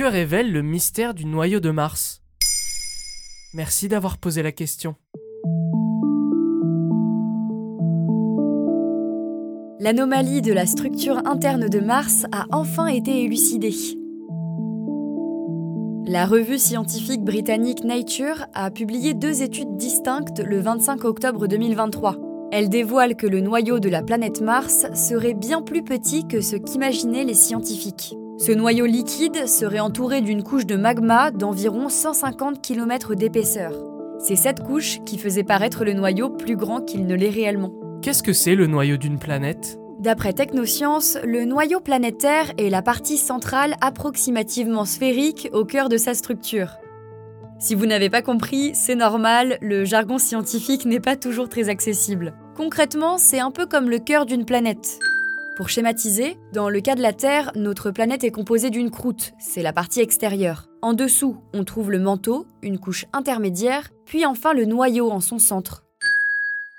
Que révèle le mystère du noyau de Mars Merci d'avoir posé la question. L'anomalie de la structure interne de Mars a enfin été élucidée. La revue scientifique britannique Nature a publié deux études distinctes le 25 octobre 2023. Elles dévoilent que le noyau de la planète Mars serait bien plus petit que ce qu'imaginaient les scientifiques. Ce noyau liquide serait entouré d'une couche de magma d'environ 150 km d'épaisseur. C'est cette couche qui faisait paraître le noyau plus grand qu'il ne l'est réellement. Qu'est-ce que c'est le noyau d'une planète? D'après Technoscience, le noyau planétaire est la partie centrale approximativement sphérique au cœur de sa structure. Si vous n'avez pas compris, c'est normal, le jargon scientifique n'est pas toujours très accessible. Concrètement, c'est un peu comme le cœur d'une planète. Pour schématiser, dans le cas de la Terre, notre planète est composée d'une croûte, c'est la partie extérieure. En dessous, on trouve le manteau, une couche intermédiaire, puis enfin le noyau en son centre.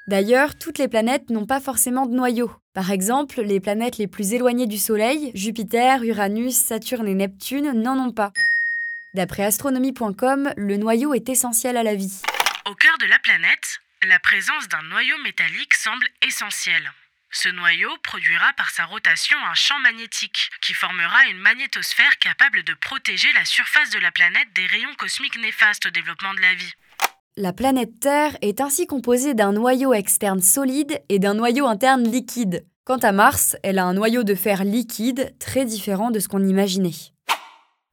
D'ailleurs, toutes les planètes n'ont pas forcément de noyau. Par exemple, les planètes les plus éloignées du Soleil, Jupiter, Uranus, Saturne et Neptune, n'en ont pas. D'après astronomie.com, le noyau est essentiel à la vie. Au cœur de la planète, la présence d'un noyau métallique semble essentielle. Ce noyau produira par sa rotation un champ magnétique qui formera une magnétosphère capable de protéger la surface de la planète des rayons cosmiques néfastes au développement de la vie. La planète Terre est ainsi composée d'un noyau externe solide et d'un noyau interne liquide. Quant à Mars, elle a un noyau de fer liquide très différent de ce qu'on imaginait.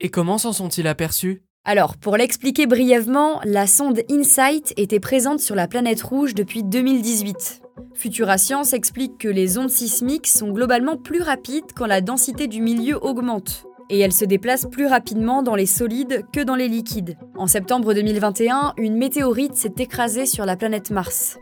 Et comment s'en sont-ils aperçus? Alors, pour l'expliquer brièvement, la sonde InSight était présente sur la planète rouge depuis 2018. Futura Science explique que les ondes sismiques sont globalement plus rapides quand la densité du milieu augmente et elles se déplacent plus rapidement dans les solides que dans les liquides. En septembre 2021, une météorite s'est écrasée sur la planète Mars.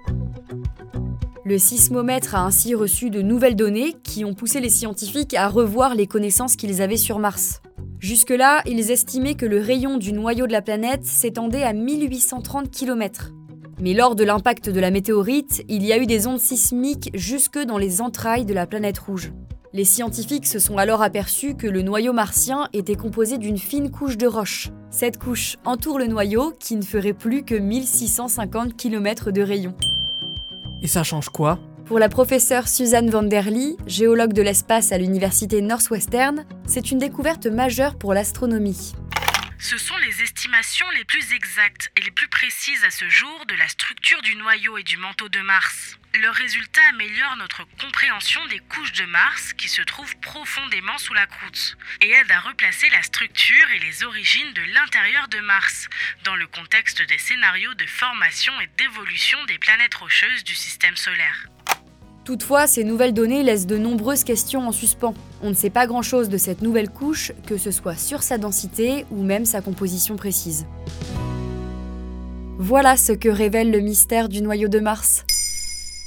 Le sismomètre a ainsi reçu de nouvelles données qui ont poussé les scientifiques à revoir les connaissances qu'ils avaient sur Mars. Jusque-là, ils estimaient que le rayon du noyau de la planète s'étendait à 1830 km. Mais lors de l'impact de la météorite, il y a eu des ondes sismiques jusque dans les entrailles de la planète rouge. Les scientifiques se sont alors aperçus que le noyau martien était composé d'une fine couche de roche. Cette couche entoure le noyau qui ne ferait plus que 1650 km de rayon. Et ça change quoi? Pour la professeure Suzanne van der Lee, géologue de l'espace à l'université Northwestern, c'est une découverte majeure pour l'astronomie. Ce sont les estimations les plus exactes et les plus précises à ce jour de la structure du noyau et du manteau de Mars. Leurs résultats améliorent notre compréhension des couches de Mars qui se trouvent profondément sous la croûte et aident à replacer la structure et les origines de l'intérieur de Mars dans le contexte des scénarios de formation et d'évolution des planètes rocheuses du système solaire. Toutefois, ces nouvelles données laissent de nombreuses questions en suspens. On ne sait pas grand-chose de cette nouvelle couche, que ce soit sur sa densité ou même sa composition précise. Voilà ce que révèle le mystère du noyau de Mars.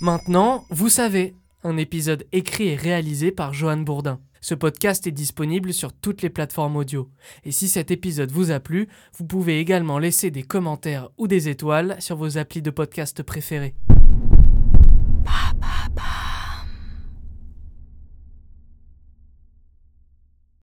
Maintenant, vous savez, un épisode écrit et réalisé par Johan Bourdin. Ce podcast est disponible sur toutes les plateformes audio. Et si cet épisode vous a plu, vous pouvez également laisser des commentaires ou des étoiles sur vos applis de podcast préférés.